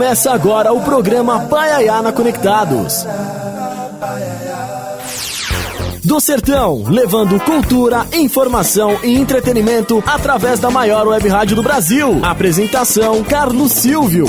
Começa agora o programa Paiaiana Conectados. Do Sertão, levando cultura, informação e entretenimento através da maior web rádio do Brasil. Apresentação: Carlos Silvio.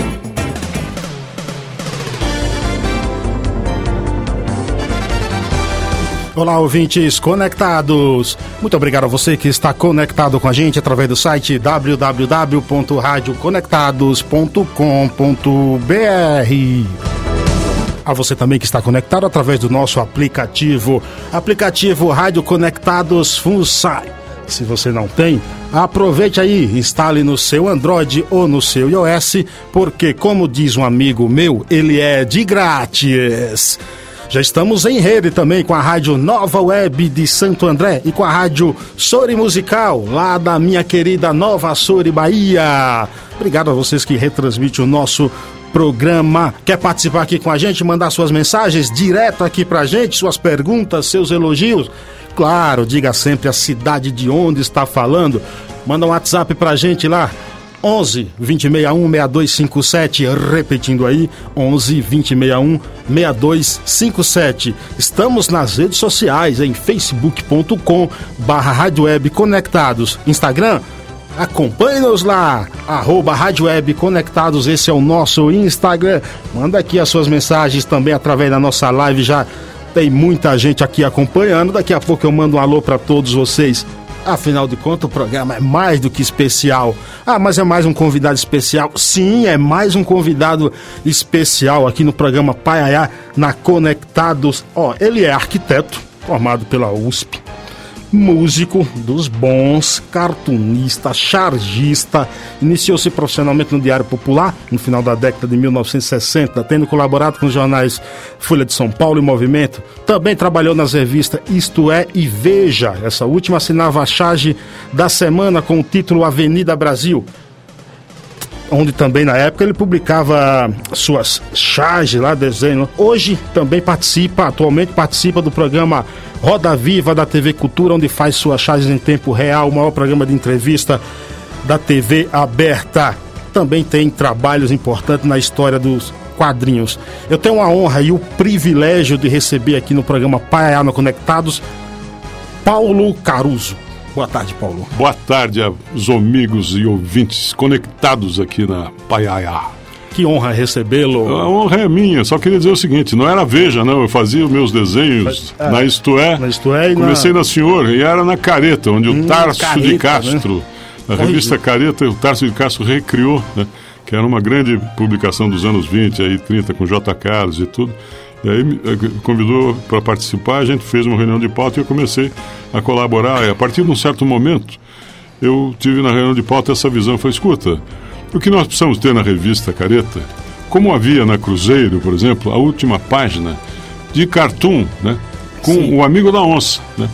Olá, ouvintes conectados. Muito obrigado a você que está conectado com a gente através do site www.radioconectados.com.br. A você também que está conectado através do nosso aplicativo, aplicativo Rádio Conectados Funsai. Se você não tem, aproveite aí, instale no seu Android ou no seu iOS, porque, como diz um amigo meu, ele é de grátis. Já estamos em rede também com a Rádio Nova Web de Santo André e com a Rádio Sori Musical, lá da minha querida Nova Sori Bahia. Obrigado a vocês que retransmitem o nosso programa. Quer participar aqui com a gente, mandar suas mensagens direto aqui pra gente, suas perguntas, seus elogios? Claro, diga sempre a cidade de onde está falando. Manda um WhatsApp pra gente lá, 11 2061 6257, repetindo aí, 11 2061 6257. Estamos nas redes sociais em facebook.com barra Rádio Web Conectados, Instagram, acompanhe-nos lá, arroba Rádio Web Conectados, esse é o nosso Instagram. Manda aqui as suas mensagens também através da nossa live, já tem muita gente aqui acompanhando. Daqui a pouco eu mando um alô para todos vocês. Afinal de contas, o programa é mais do que especial. Ah, mas é mais um convidado especial? Sim, é mais um convidado especial aqui no programa Paiaiá na Conectados. Ó, ele é arquiteto, formado pela USP músico dos bons, cartunista, chargista. Iniciou-se profissionalmente no Diário Popular no final da década de 1960, tendo colaborado com os jornais Folha de São Paulo e Movimento. Também trabalhou nas revistas Isto É e Veja. Essa última assinava a charge da semana com o título Avenida Brasil onde também na época ele publicava suas charges lá, desenho. Hoje também participa, atualmente participa do programa Roda Viva da TV Cultura, onde faz suas charges em tempo real, o maior programa de entrevista da TV aberta. Também tem trabalhos importantes na história dos quadrinhos. Eu tenho a honra e o privilégio de receber aqui no programa Paiana Conectados Paulo Caruso. Boa tarde, Paulo. Boa tarde aos amigos e ouvintes conectados aqui na Paiaiá. Que honra recebê-lo. A honra é minha. Só queria dizer o seguinte: não era Veja, não. Eu fazia os meus desenhos Mas, na Isto É. Na Isto É e Comecei na... na Senhor e era na Careta, onde hum, o Tarso careta, de Castro, né? a revista Careta, o Tarso de Castro recriou, né? que era uma grande publicação dos anos 20, aí 30, com J. Carlos e tudo. E aí eh, convidou para participar, a gente fez uma reunião de pauta e eu comecei a colaborar. E a partir de um certo momento, eu tive na reunião de pauta essa visão. Foi, escuta, o que nós precisamos ter na revista Careta, como havia na Cruzeiro, por exemplo, a última página de cartoon, né? Com Sim. o amigo da onça, né?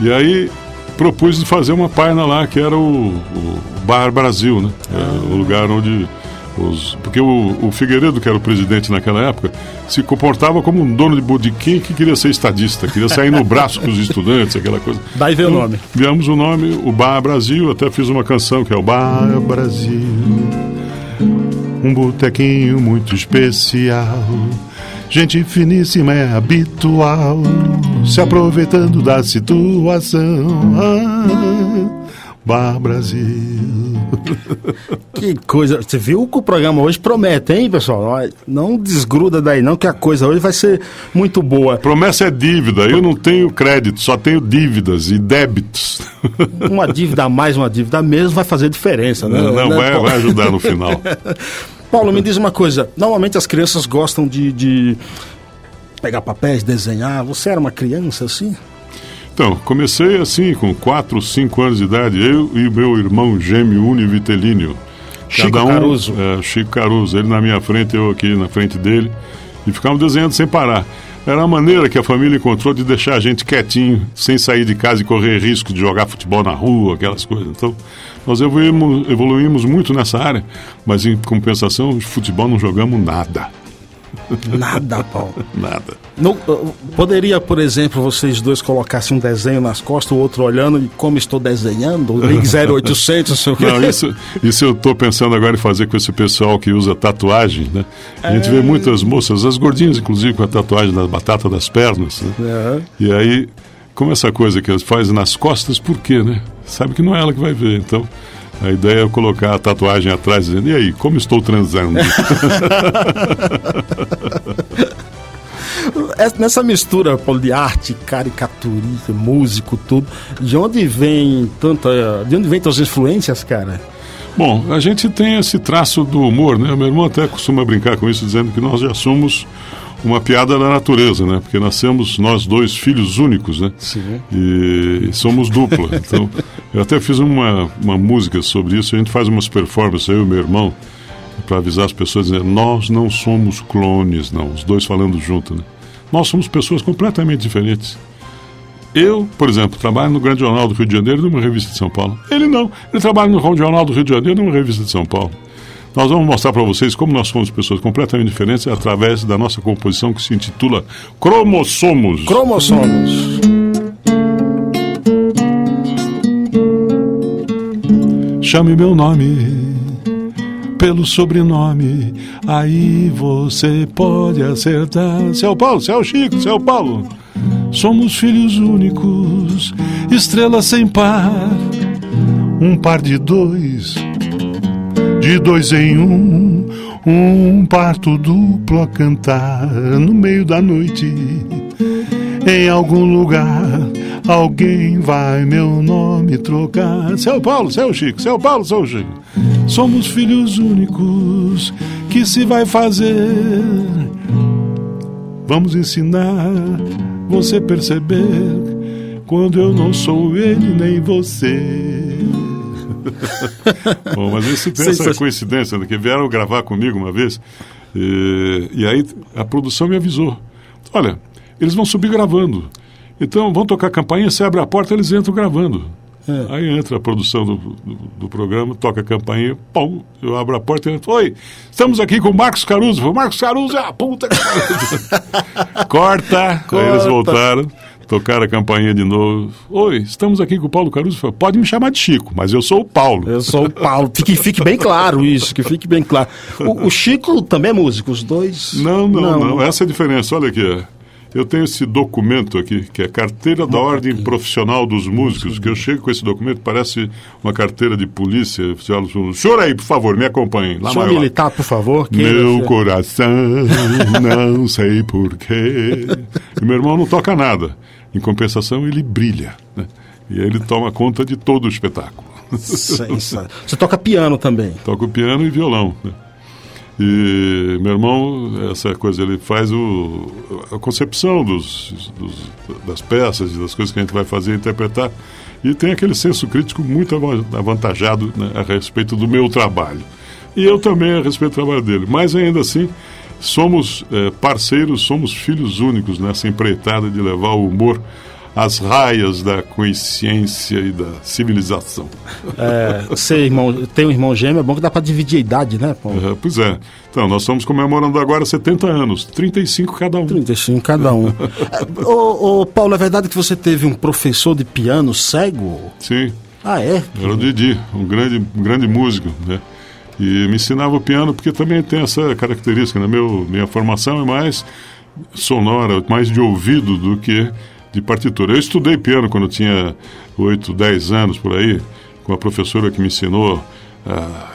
E aí propus de fazer uma página lá que era o, o Bar Brasil, né? É, o lugar onde os, porque o, o, Figueiredo, que era o presidente naquela época, se comportava como um dono de bodequim que queria ser estadista, queria sair no braço com os estudantes, aquela coisa. Daí veio então, o nome. Viemos o nome, o Bar Brasil, até fiz uma canção que é o Bar Brasil. Um botequinho muito especial. Gente finíssima é habitual, se aproveitando da situação. Ah, Bar Brasil. que coisa. Você viu que o programa hoje promete, hein, pessoal? Não desgruda daí, não, que a coisa hoje vai ser muito boa. Promessa é dívida. Eu não tenho crédito, só tenho dívidas e débitos. Uma dívida a mais, uma dívida a menos vai fazer diferença, né? Não, não né, vai, vai ajudar no final. Paulo, me diz uma coisa. Normalmente as crianças gostam de, de pegar papéis, desenhar. Você era uma criança assim? Então, comecei assim, com 4, 5 anos de idade, eu e meu irmão gêmeo Univitelíneo. Chico Cada um, Caruso. É, Chico Caruso, ele na minha frente, eu aqui na frente dele, e ficávamos desenhando sem parar. Era a maneira que a família encontrou de deixar a gente quietinho, sem sair de casa e correr risco de jogar futebol na rua, aquelas coisas. Então, nós evoluímos, evoluímos muito nessa área, mas em compensação, de futebol não jogamos nada. Nada, Paulo. Nada. Não, poderia, por exemplo, vocês dois colocassem um desenho nas costas, o outro olhando e como estou desenhando? Ligue 0800, sei o Não, isso, isso eu estou pensando agora em fazer com esse pessoal que usa tatuagem, né? A gente é... vê muitas moças, as gordinhas, inclusive, com a tatuagem na batata das pernas, né? É. E aí, como essa coisa que elas fazem nas costas, por quê, né? Sabe que não é ela que vai ver, então... A ideia é colocar a tatuagem atrás dizendo, e aí, como estou transando? Nessa mistura Paulo, de arte, caricaturista, músico, tudo, de onde vem tanta. De onde vem todas as influências, cara? Bom, a gente tem esse traço do humor, né? Meu irmão até costuma brincar com isso, dizendo que nós já somos uma piada da natureza, né? Porque nascemos nós dois filhos únicos, né? Sim. E somos dupla. Então, eu até fiz uma, uma música sobre isso. A gente faz umas performances, eu e meu irmão, para avisar as pessoas, dizendo, nós não somos clones, não. Os dois falando junto, né? Nós somos pessoas completamente diferentes. Eu, por exemplo, trabalho no Grande Jornal do Rio de Janeiro, numa revista de São Paulo. Ele não. Ele trabalha no Jornal do Rio de Janeiro, numa revista de São Paulo. Nós vamos mostrar para vocês como nós somos pessoas completamente diferentes através da nossa composição que se intitula Cromossomos. Cromossomos. Chame meu nome pelo sobrenome, aí você pode acertar. Seu Paulo, seu Chico, seu Paulo. Somos filhos únicos, estrelas sem par, um par de dois de dois em um, um parto duplo a cantar no meio da noite. Em algum lugar, alguém vai meu nome trocar. Seu Paulo, seu Chico, seu Paulo, seu Chico. Somos filhos únicos, que se vai fazer? Vamos ensinar você perceber quando eu não sou ele nem você. Bom, mas isso tem essa coincidência, né, que vieram gravar comigo uma vez, e, e aí a produção me avisou. Olha, eles vão subir gravando. Então, vão tocar a campainha, você abre a porta, eles entram gravando. É. Aí entra a produção do, do, do, programa, toca a campainha, pum, eu abro a porta e entro. Oi, estamos aqui com o Marcos Caruso. O Marcos Caruso é a puta que Corta. Corta. Aí eles voltaram tocar a campainha de novo. Oi, estamos aqui com o Paulo Caruso. Pode me chamar de Chico, mas eu sou o Paulo. Eu sou o Paulo. Fique, fique bem claro isso, que fique bem claro. O, o Chico também é músico, os dois? Não, não, não, não. Essa é a diferença. Olha aqui. Eu tenho esse documento aqui, que é a Carteira da Ordem. Profissional dos Músicos, que eu chego com esse documento, parece uma carteira de polícia. O senhor aí, por favor, me acompanhe. Lá Senhor militar, por favor. Meu coração, não sei porquê. E meu irmão não toca nada. Em compensação, ele brilha. Né? E ele toma conta de todo o espetáculo. Você toca piano também? Toco piano e violão. Né? E meu irmão, essa coisa, ele faz o, a concepção dos, dos, das peças e das coisas que a gente vai fazer interpretar. E tem aquele senso crítico muito avantajado né, a respeito do meu trabalho. E eu também a respeito do trabalho dele. Mas ainda assim, somos é, parceiros, somos filhos únicos nessa empreitada de levar o humor às raias da consciência e da civilização. É, ser irmão, tem um irmão gêmeo, é bom que dá para dividir a idade, né, Paulo? É, pois é. Então, nós estamos comemorando agora 70 anos, 35 cada um. 35 cada um. é, ô, ô, Paulo, é verdade que você teve um professor de piano cego? Sim. Ah, é? Era o Didi, um grande, um grande músico, né? E me ensinava o piano porque também tem essa característica, né? Meu, minha formação é mais sonora, mais de ouvido do que de partitura. Eu estudei piano quando eu tinha 8, 10 anos por aí, com a professora que me ensinou a,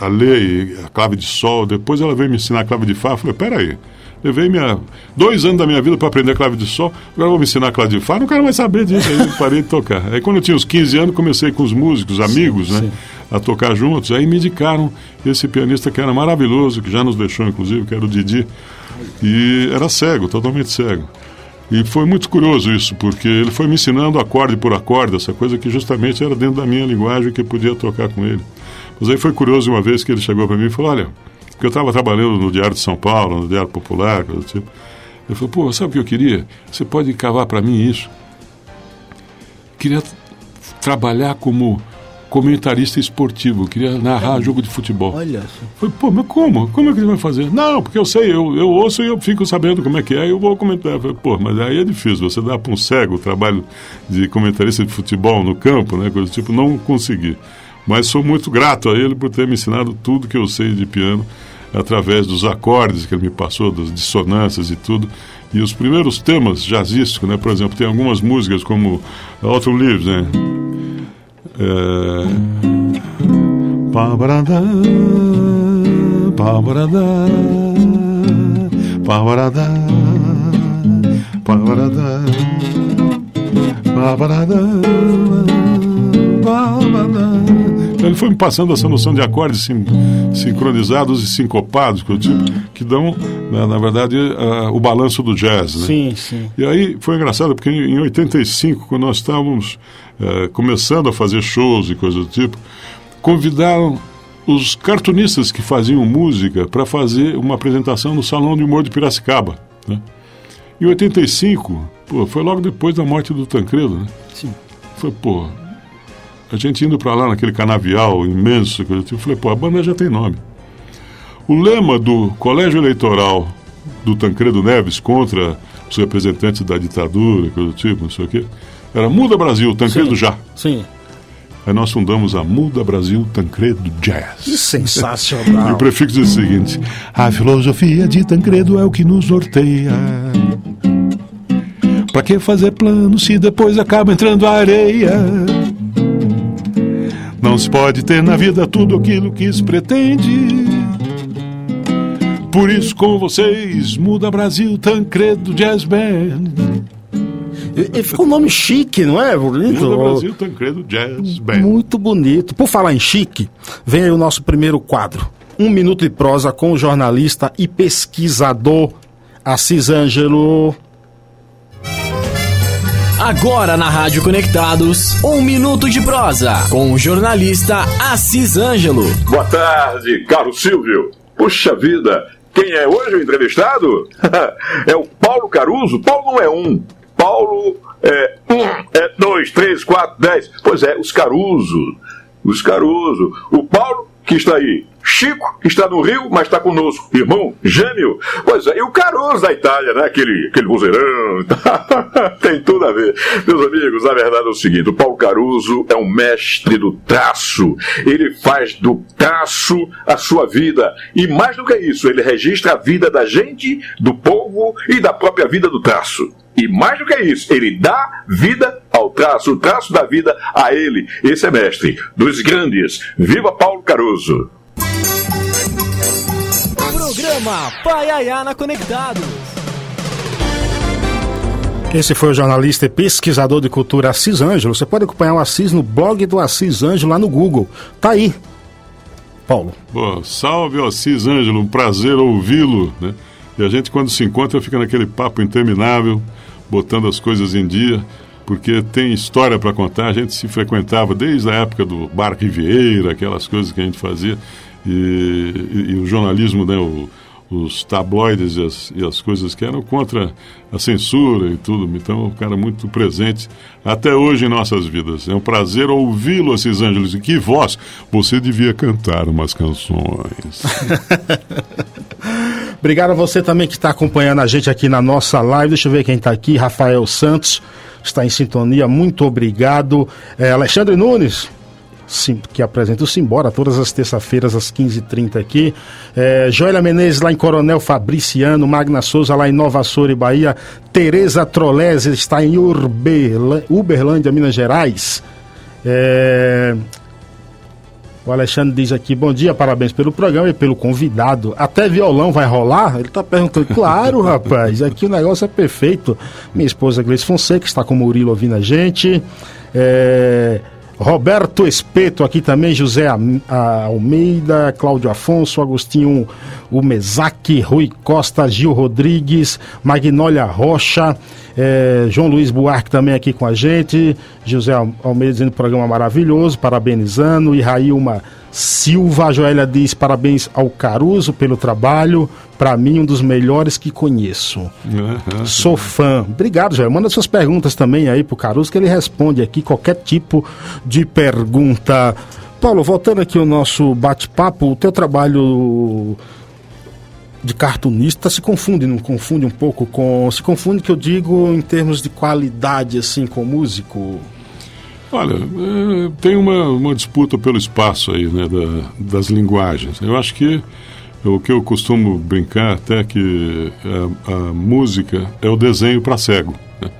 a ler a clave de sol. Depois ela veio me ensinar a clave de fá. Eu falei, peraí, levei minha, dois anos da minha vida para aprender a clave de sol, agora vou me ensinar a clave de fá, não quero mais saber disso. Aí parei de tocar. Aí quando eu tinha uns 15 anos, comecei com os músicos, amigos, sim, né? Sim a tocar juntos. Aí me indicaram esse pianista que era maravilhoso, que já nos deixou, inclusive, que era o Didi. E era cego, totalmente cego. E foi muito curioso isso, porque ele foi me ensinando acorde por acorde, essa coisa que justamente era dentro da minha linguagem que eu podia tocar com ele. Mas aí foi curioso uma vez que ele chegou para mim e falou: Olha, porque eu estava trabalhando no Diário de São Paulo, no Diário Popular, coisa do tipo. Ele falou: Pô, sabe o que eu queria? Você pode cavar para mim isso? Queria trabalhar como comentarista esportivo, queria narrar jogo de futebol. Olha. Falei, pô, mas como? Como é que ele vai fazer? Não, porque eu sei, eu, eu ouço e eu fico sabendo como é que é e eu vou comentar. Falei, pô, mas aí é difícil, você dá para um cego o trabalho de comentarista de futebol no campo, né? Coisa tipo, não consegui. Mas sou muito grato a ele por ter me ensinado tudo que eu sei de piano através dos acordes que ele me passou, das dissonâncias e tudo. E os primeiros temas jazzísticos, né? Por exemplo, tem algumas músicas como Autumn Leaves, né? Ele foi me passando essa noção de acordes sim, sincronizados e sincopados, que, tipo, que dão, na, na verdade, o balanço do jazz. Né? Sim, sim. E aí foi engraçado, porque em 85, quando nós estávamos uh, começando a fazer shows e coisas do tipo, convidaram os cartunistas que faziam música para fazer uma apresentação no Salão de Humor de Piracicaba. Né? Em 85, pô, foi logo depois da morte do Tancredo, né? Sim. Foi, pô, a gente indo para lá naquele canavial imenso, eu falei, pô, a banda já tem nome. O lema do colégio eleitoral do Tancredo Neves contra os representantes da ditadura, coisa do tipo, não sei o quê, era Muda Brasil, Tancredo sim, já. Sim. Aí nós fundamos a Muda Brasil Tancredo Jazz. Sensacional. E o prefixo diz o seguinte: A filosofia de Tancredo é o que nos norteia. Pra que fazer plano se depois acaba entrando a areia? Não se pode ter na vida tudo aquilo que se pretende. Por isso, com vocês, Muda Brasil Tancredo Jazz Band. E, e ficou um nome chique, não é, bonito? Brasil Tancredo Jazz Band. Muito bonito. Por falar em chique, vem aí o nosso primeiro quadro. Um minuto de prosa com o jornalista e pesquisador Assis Ângelo. Agora na Rádio Conectados, um minuto de prosa com o jornalista Assis Ângelo. Boa tarde, Carlos Silvio. Puxa vida, quem é hoje o entrevistado? é o Paulo Caruso. Paulo não é um. Paulo é um, é dois, três, quatro, dez. Pois é, os Caruso. Os Caruso. O Paulo que está aí. Chico, que está no Rio, mas está conosco. Irmão gêmeo. Pois é, e o Caruso da Itália, né? Aquele, aquele buzeirão. Tem tudo a ver. Meus amigos, a verdade é o seguinte: o Paulo Caruso é um mestre do traço. Ele faz do traço a sua vida. E mais do que isso, ele registra a vida da gente, do povo e da própria vida do traço. E mais do que isso, ele dá vida ao traço, o traço da vida a ele. Esse é mestre dos grandes. Viva Paulo Caruso! Programa Pai Ayana Conectados. Esse foi o jornalista e pesquisador de cultura Assis Ângelo. Você pode acompanhar o Assis no blog do Assis Ângelo lá no Google. Tá aí. Paulo. Boa, salve Assis Ângelo, um prazer ouvi-lo, né? E a gente quando se encontra fica naquele papo interminável, botando as coisas em dia, porque tem história para contar. A gente se frequentava desde a época do Bar Riviera, aquelas coisas que a gente fazia, e, e, e o jornalismo, né? O, os tabloides e as, e as, coisas que eram contra a censura e tudo. Então, o cara muito presente até hoje em nossas vidas. É um prazer ouvi-lo, Assis Ângelos. E que voz! Você devia cantar umas canções. Obrigado a você também que está acompanhando a gente aqui na nossa live. Deixa eu ver quem está aqui. Rafael Santos está em sintonia. Muito obrigado. É, Alexandre Nunes, sim, que apresenta o Simbora todas as terças-feiras às 15h30 aqui. É, Joélia Menezes lá em Coronel Fabriciano, Magna Souza lá em Nova Açores, Bahia. Tereza Trolese está em Uberlândia, Minas Gerais. É, o Alexandre diz aqui, bom dia, parabéns pelo programa e pelo convidado. Até violão vai rolar? Ele está perguntando. Claro, rapaz, aqui o negócio é perfeito. Minha esposa Gleice Fonseca está com o Murilo ouvindo a gente. É... Roberto Espeto aqui também, José Almeida, Cláudio Afonso, Agostinho Umezac, Rui Costa, Gil Rodrigues, Magnólia Rocha, é, João Luiz Buarque também aqui com a gente, José Almeida dizendo programa maravilhoso, parabenizando, e Railma Silva Joélia diz parabéns ao Caruso pelo trabalho. Para mim, um dos melhores que conheço. Uhum. Sou fã. Obrigado, Joélia. Manda suas perguntas também aí pro Caruso, que ele responde aqui qualquer tipo de pergunta. Paulo, voltando aqui ao nosso bate-papo, o teu trabalho de cartunista se confunde, não confunde um pouco com. Se confunde que eu digo em termos de qualidade, assim, com músico? Olha, é, tem uma, uma disputa pelo espaço aí, né, da, das linguagens. Eu acho que o que eu costumo brincar até que a, a música é o desenho para cego. Né?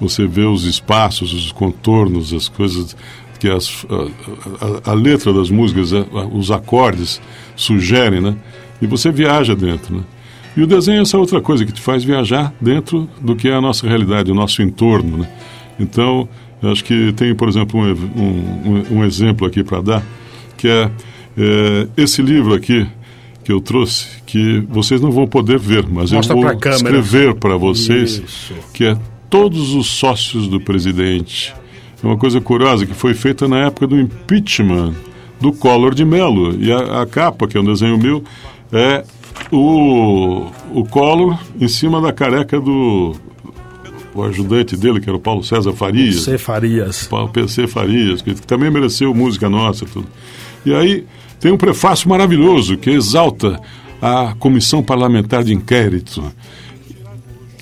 Você vê os espaços, os contornos, as coisas que as, a, a, a letra das músicas, os acordes sugerem, né? E você viaja dentro, né? E o desenho é essa outra coisa que te faz viajar dentro do que é a nossa realidade, o nosso entorno, né? Então, acho que tem, por exemplo, um, um, um exemplo aqui para dar, que é, é, esse livro aqui que eu trouxe, que vocês não vão poder ver, mas Mostra eu vou escrever para vocês, Isso. que é Todos os Sócios do Presidente. É uma coisa curiosa que foi feita na época do impeachment do Collor de Mello. E a, a capa, que é um desenho meu, é o, o Collor em cima da careca do o ajudante dele, que era o Paulo César Farias. PC Farias. Paulo PC Farias, que também mereceu música nossa. Tudo. E aí tem um prefácio maravilhoso que exalta a Comissão Parlamentar de Inquérito.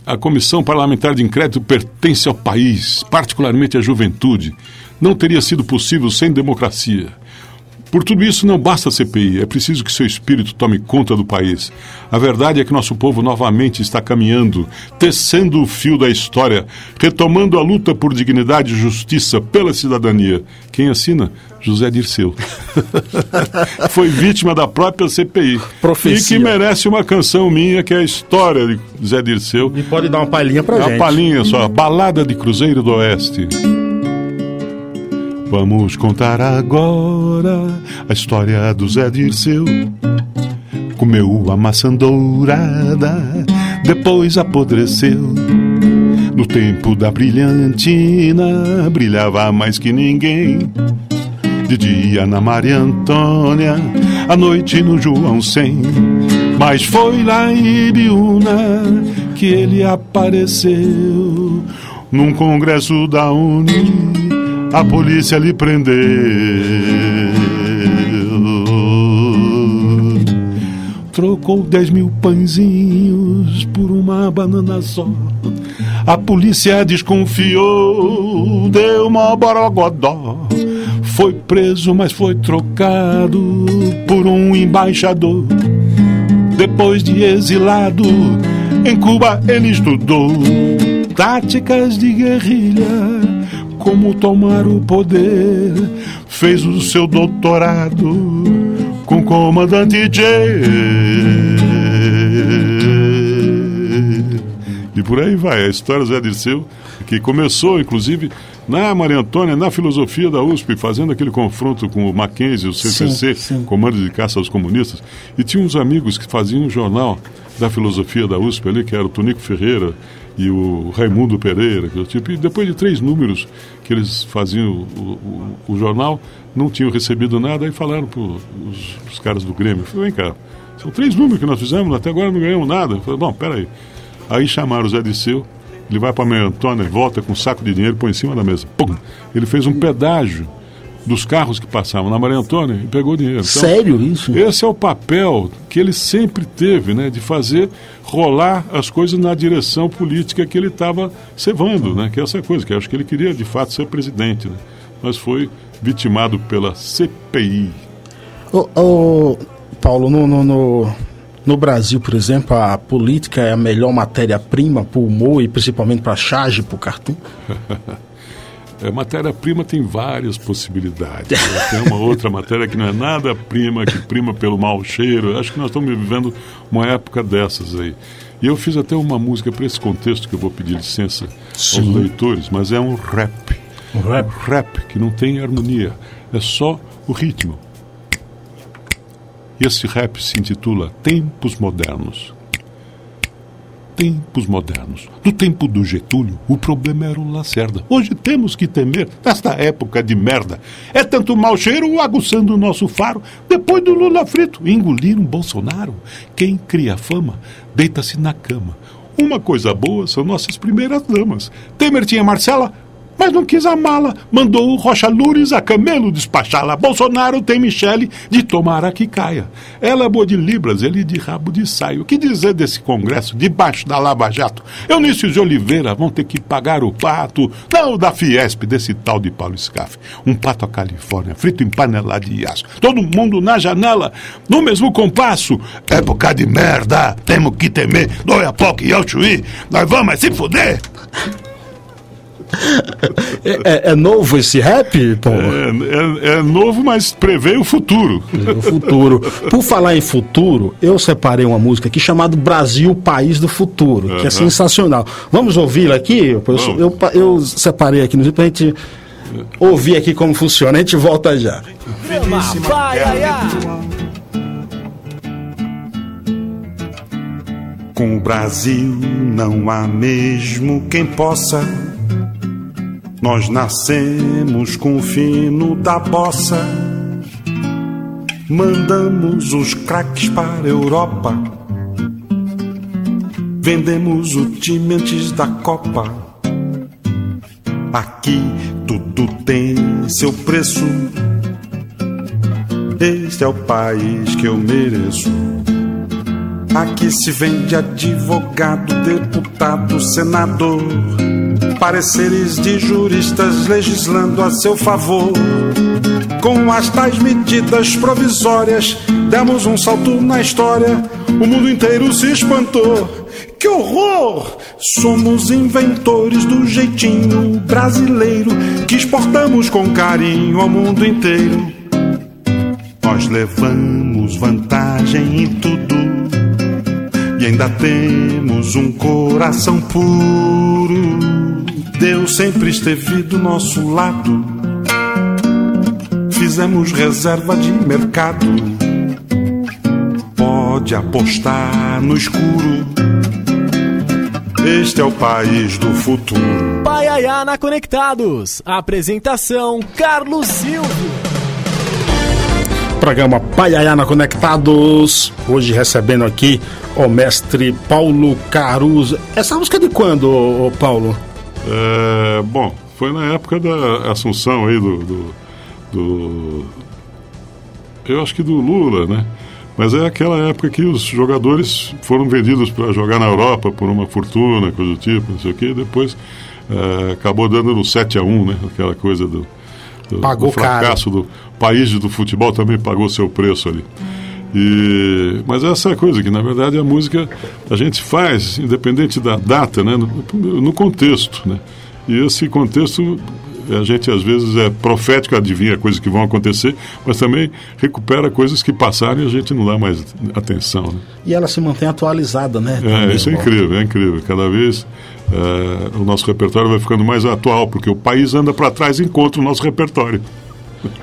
A Comissão Parlamentar de Inquérito pertence ao país, particularmente à juventude. Não teria sido possível sem democracia. Por tudo isso, não basta a CPI, é preciso que seu espírito tome conta do país. A verdade é que nosso povo novamente está caminhando, tecendo o fio da história, retomando a luta por dignidade e justiça pela cidadania. Quem assina? José Dirceu. Foi vítima da própria CPI. Profecia. E que merece uma canção minha, que é a história de José Dirceu. E pode dar uma palhinha pra é gente. Uma palhinha só, Balada de Cruzeiro do Oeste. Vamos contar agora a história do Zé Dirceu. Comeu a maçã dourada, depois apodreceu. No tempo da brilhantina, brilhava mais que ninguém. De dia na Maria Antônia, à noite no João Sem. Mas foi lá em Ibiúna que ele apareceu, num congresso da Uni a polícia lhe prendeu. Trocou dez mil pãezinhos por uma banana só. A polícia desconfiou, deu uma borogodó. Foi preso, mas foi trocado por um embaixador. Depois de exilado, em Cuba ele estudou táticas de guerrilha como tomar o poder. Fez o seu doutorado com o comandante J. E por aí vai, a história do Zé Dirceu, que começou, inclusive, na Maria Antônia, na filosofia da USP, fazendo aquele confronto com o Mackenzie, o CCC, sim, sim. Comando de Caça aos Comunistas, e tinha uns amigos que faziam um jornal da filosofia da USP ali, que era o Tonico Ferreira e o Raimundo Pereira, que tipo, e depois de três números que eles faziam o, o, o jornal, não tinham recebido nada, aí falaram para os caras do Grêmio, falei, vem cá, são três números que nós fizemos, até agora não ganhamos nada. Eu falei, bom, peraí. Aí chamaram o Zé Disseu, ele vai para a Maria Antônia, volta com um saco de dinheiro, põe em cima da mesa. Pum! Ele fez um pedágio dos carros que passavam na Maria Antônia e pegou dinheiro. Então, Sério isso? Esse é o papel que ele sempre teve, né, de fazer rolar as coisas na direção política que ele estava cevando, né, que é essa coisa, que acho que ele queria de fato ser presidente, né, mas foi vitimado pela CPI. Ô Paulo, no, no, no, no, Brasil, por exemplo, a política é a melhor matéria-prima para o humor e principalmente para a charge, para o cartoon? É, matéria-prima tem várias possibilidades. Tem uma outra matéria que não é nada prima, que prima pelo mau cheiro. Acho que nós estamos vivendo uma época dessas aí. E eu fiz até uma música para esse contexto que eu vou pedir licença Sim. aos leitores, mas é um rap. Um rap? Rap, que não tem harmonia. É só o ritmo. E esse rap se intitula Tempos Modernos. Tempos modernos. No tempo do Getúlio, o problema era o Lacerda. Hoje temos que temer esta época de merda. É tanto mau cheiro aguçando o nosso faro. Depois do Lula frito, engolir um Bolsonaro. Quem cria fama, deita-se na cama. Uma coisa boa são nossas primeiras damas. Temer tinha Marcela, mas não quis amá-la. Mandou o Rocha Lures a Camelo despachá-la. Bolsonaro tem Michele de tomara que caia. Ela é boa de libras, ele de rabo de saio. O que dizer desse congresso debaixo da Lava Jato? Eunício de Oliveira vão ter que pagar o pato. Não da Fiesp, desse tal de Paulo Scaff. Um pato a Califórnia, frito em panela de aço. Todo mundo na janela, no mesmo compasso. Época de merda, temos que temer. Doi a e ao chuí, nós vamos se fuder. É, é, é, novo esse rap, Paulo? É, é, é, novo, mas prevê o futuro. O futuro. Por falar em futuro, eu separei uma música aqui chamada Brasil, País do Futuro, que é sensacional. Vamos ouvi-la aqui? Eu, eu, eu, separei aqui no vídeo pra gente ouvir aqui como funciona. A gente volta já. Vai, Com o Brasil não há mesmo quem possa nós nascemos com o fino da bossa, mandamos os craques para a Europa, vendemos o time antes da Copa. Aqui tudo tem seu preço. Este é o país que eu mereço. Aqui se vende advogado, deputado, senador pareceres de juristas legislando a seu favor. Com as tais medidas provisórias, demos um salto na história, o mundo inteiro se espantou. Que horror! Somos inventores do jeitinho brasileiro que exportamos com carinho ao mundo inteiro. Nós levamos vantagem em tudo e ainda temos um coração puro. Deus sempre esteve do nosso lado. Fizemos reserva de mercado. Pode apostar no escuro. Este é o país do futuro. Paiaiana Conectados. Apresentação: Carlos Silvio. Programa Paiaiana Conectados. Hoje recebendo aqui o mestre Paulo Caruso. Essa música é de quando, Paulo? É, bom, foi na época da assunção aí do, do, do, Eu acho que do Lula, né? Mas é aquela época que os jogadores foram vendidos para jogar na Europa por uma fortuna, coisa do tipo, não sei o quê, depois é, acabou dando no 7 a 1 né? Aquela coisa do, do, pagou do fracasso caro. do país do futebol também pagou seu preço ali. E, mas essa é coisa que, na verdade, a música a gente faz, independente da data, né, no, no contexto. Né? E esse contexto, a gente às vezes é profético, adivinha coisas que vão acontecer, mas também recupera coisas que passaram e a gente não dá mais atenção. Né? E ela se mantém atualizada, né? É, isso é incrível, é incrível. Cada vez é, o nosso repertório vai ficando mais atual, porque o país anda para trás e encontra o nosso repertório.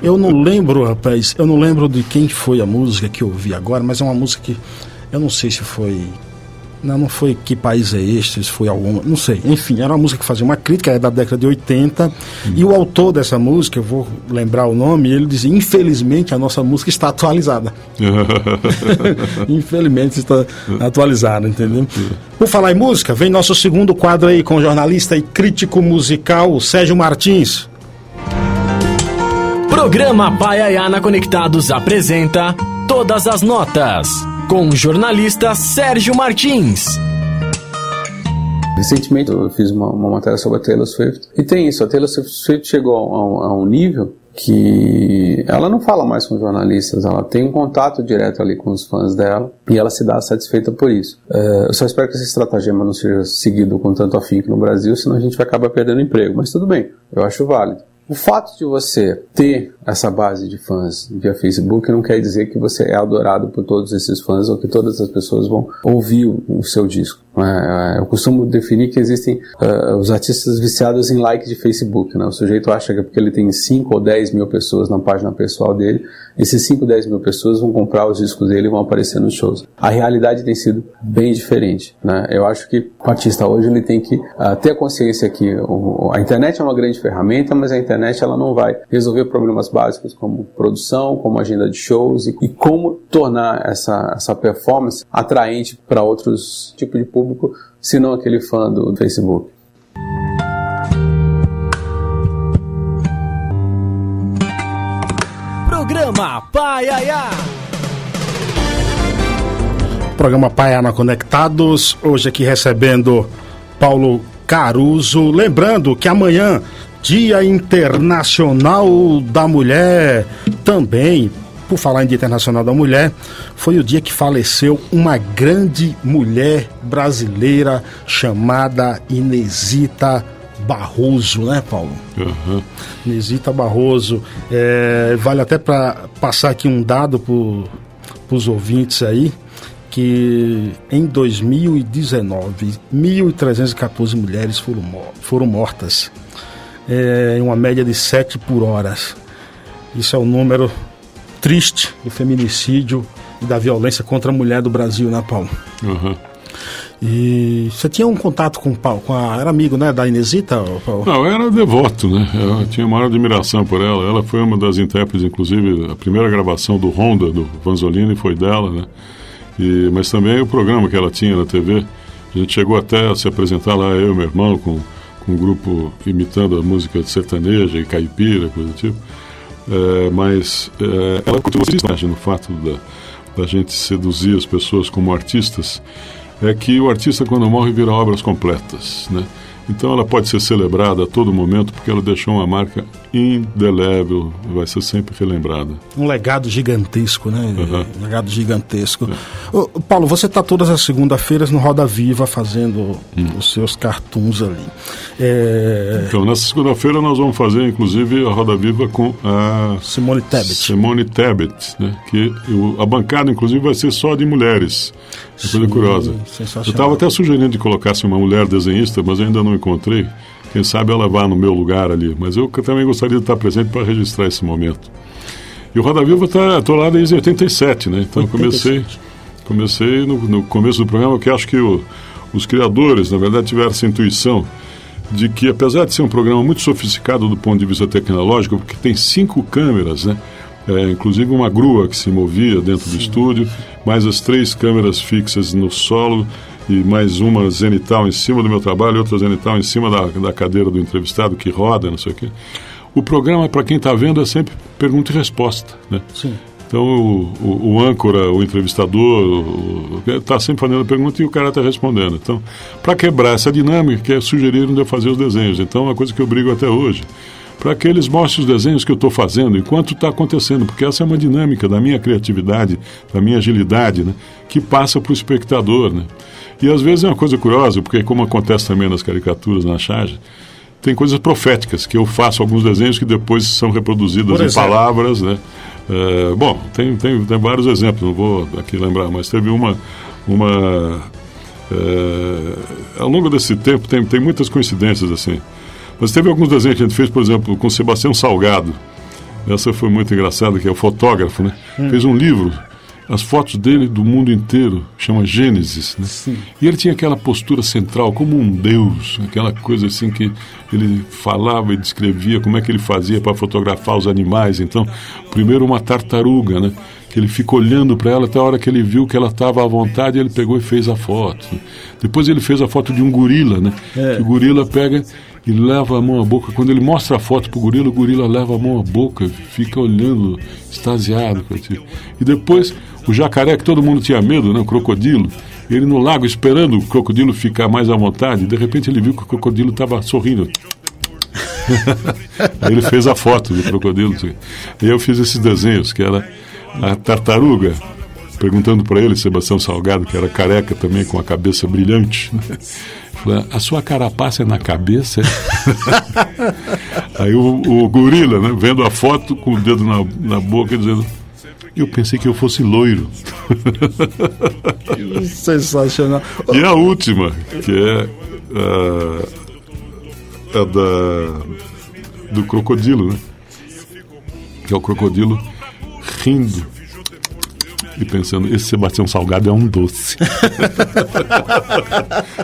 Eu não lembro, rapaz, eu não lembro de quem foi a música que eu ouvi agora, mas é uma música que eu não sei se foi não, não foi Que País é Este, se foi alguma, não sei. Enfim, era uma música que fazia uma crítica, é da década de 80. Hum. E o autor dessa música, eu vou lembrar o nome, ele dizia: Infelizmente a nossa música está atualizada. Infelizmente está atualizada, entendeu? Por falar em música, vem nosso segundo quadro aí com o jornalista e crítico musical Sérgio Martins. Programa Paiaiana Conectados apresenta Todas as Notas, com o jornalista Sérgio Martins. Recentemente eu fiz uma, uma, matéria sobre a Taylor Swift. E tem isso, a Taylor Swift chegou a um, a um nível que ela não fala mais com jornalistas, ela tem um contato direto ali com os fãs dela e ela se dá satisfeita por isso. É, eu só espero que esse estratagema não seja seguido com tanto afinco no Brasil, senão a gente vai acabar perdendo emprego. Mas tudo bem, eu acho válido. O fato de você ter essa base de fãs via Facebook não quer dizer que você é adorado por todos esses fãs ou que todas as pessoas vão ouvir o, seu disco. É, eu costumo definir que existem uh, os artistas viciados em like de Facebook. Né? O sujeito acha que porque ele tem 5 ou 10 mil pessoas na página pessoal dele, esses 5, 10 mil pessoas vão comprar os discos dele e vão aparecer nos shows. A realidade tem sido bem diferente. Né? Eu acho que o artista hoje ele tem que uh, ter a consciência que o, a internet é uma grande ferramenta, mas a internet ela não vai resolver problemas básicos como produção, como agenda de shows e, e como tornar essa, essa performance atraente para outros tipos de público, se não aquele fã do Facebook. Programa Paiaiá. Programa Paiana Conectados, hoje aqui recebendo Paulo Caruso. Lembrando que amanhã, Dia Internacional da Mulher, também por falar em Dia Internacional da Mulher, foi o dia que faleceu uma grande mulher brasileira chamada Inesita Barroso, né, Paulo? Uhum. Inesita Barroso. É, vale até para passar aqui um dado para os ouvintes aí que em 2019 1.314 mulheres foram, foram mortas é, em uma média de 7 por hora. Isso é o número triste do feminicídio e da violência contra a mulher do Brasil, né, Paulo? Uhum. E você tinha um contato com o Paulo, com a, era amigo, né, da Inesita, Paulo? Não, eu era devoto, né? Eu tinha maior admiração por ela. Ela foi uma das intérpretes, inclusive, a primeira gravação do Honda, do Vanzolini, foi dela, né? E, mas também o programa que ela tinha na TV, a gente chegou até a se apresentar lá, eu e meu irmão, com, com um grupo imitando a música sertaneja e caipira, coisa do tipo. É, mas é, ela continua se no fato da, da gente seduzir as pessoas como artistas, é que o artista, quando morre, vira obras completas, né? Então ela pode ser celebrada a todo momento porque ela deixou uma marca indelével, vai ser sempre relembrada. Um legado gigantesco, né? Uhum. Um legado gigantesco. É. Ô, Paulo, você está todas as segunda-feiras no Roda Viva fazendo hum. os seus cartoons ali. É... Então, nessa segunda-feira nós vamos fazer, inclusive, a Roda Viva com a Simone Tebet. Simone Tebet, né? Que a bancada, inclusive, vai ser só de mulheres. É coisa curiosa. Eu estava até sugerindo de colocasse uma mulher desenhista, mas ainda não encontrei. Quem sabe ela vá no meu lugar ali. Mas eu também gostaria de estar presente para registrar esse momento. E o Roda Viva está tô lá desde 87, né? Então 87. comecei comecei no, no, começo do programa que acho que o, os criadores, na verdade, tiveram essa intuição de que apesar de ser um programa muito sofisticado do ponto de vista tecnológico, porque tem cinco câmeras, né? É, inclusive uma grua que se movia dentro Sim. do estúdio, mais as três câmeras fixas no solo e mais uma zenital em cima do meu trabalho e outra zenital em cima da, da cadeira do entrevistado que roda, não sei o quê. O programa, para quem está vendo, é sempre pergunta e resposta, né? Sim. Então, o, o, o, âncora, o entrevistador, está sempre fazendo a pergunta e o cara está respondendo. Então, para quebrar essa dinâmica, que é sugeriram de eu fazer os desenhos. Então, é uma coisa que eu brigo até hoje para que eles mostrem os desenhos que eu estou fazendo enquanto está acontecendo, porque essa é uma dinâmica da minha criatividade, da minha agilidade, né, que passa para o espectador. Né? E às vezes é uma coisa curiosa, porque como acontece também nas caricaturas, na charge, tem coisas proféticas, que eu faço alguns desenhos que depois são reproduzidos em palavras, né? É, bom, tem, tem, tem vários exemplos, não vou aqui lembrar, mas teve uma... uma é, ao longo desse tempo tem, tem muitas coincidências assim. Mas teve alguns desenhos que a gente fez, por exemplo, com Sebastião Salgado. Essa foi muito engraçada, que é o fotógrafo, né? Hum. Fez um livro, as fotos dele do mundo inteiro, chama Gênesis, né? Sim. E ele tinha aquela postura central, como um deus, aquela coisa assim que ele falava e descrevia como é que ele fazia para fotografar os animais. Então, primeiro uma tartaruga, né? que ele fica olhando para ela até a hora que ele viu que ela estava à vontade, ele pegou e fez a foto. Depois ele fez a foto de um gorila, né? É. Que o gorila pega e leva a mão à boca. Quando ele mostra a foto pro gorila, o gorila leva a mão à boca, fica olhando, extasiado. E depois o jacaré, que todo mundo tinha medo, né? O crocodilo, ele no lago esperando o crocodilo ficar mais à vontade, de repente ele viu que o crocodilo estava sorrindo. Aí ele fez a foto do crocodilo. E eu fiz esses desenhos, que era a tartaruga, perguntando para ele, Sebastião Salgado, que era careca também, com a cabeça brilhante, né? a sua carapaça é na cabeça? Aí o, o, gorila, né, vendo a foto com o dedo na, na boca, dizendo: Eu pensei que eu fosse loiro. Sensacional. E a última, que é uh, a da, do crocodilo, né? Que é o crocodilo rindo e pensando, esse Sebastião Salgado é um doce.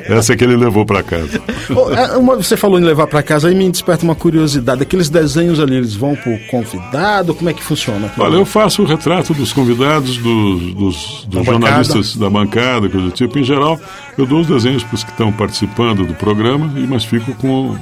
Essa é que ele levou para casa. É, você falou em levar para casa, aí me desperta uma curiosidade. Aqueles desenhos ali, eles vão pro convidado? Como é que funciona? Olha, eu faço o retrato dos convidados, dos, dos, dos jornalistas bancada. da bancada, coisa do tipo. Em geral, eu dou os desenhos para os que estão participando do programa, mas fico com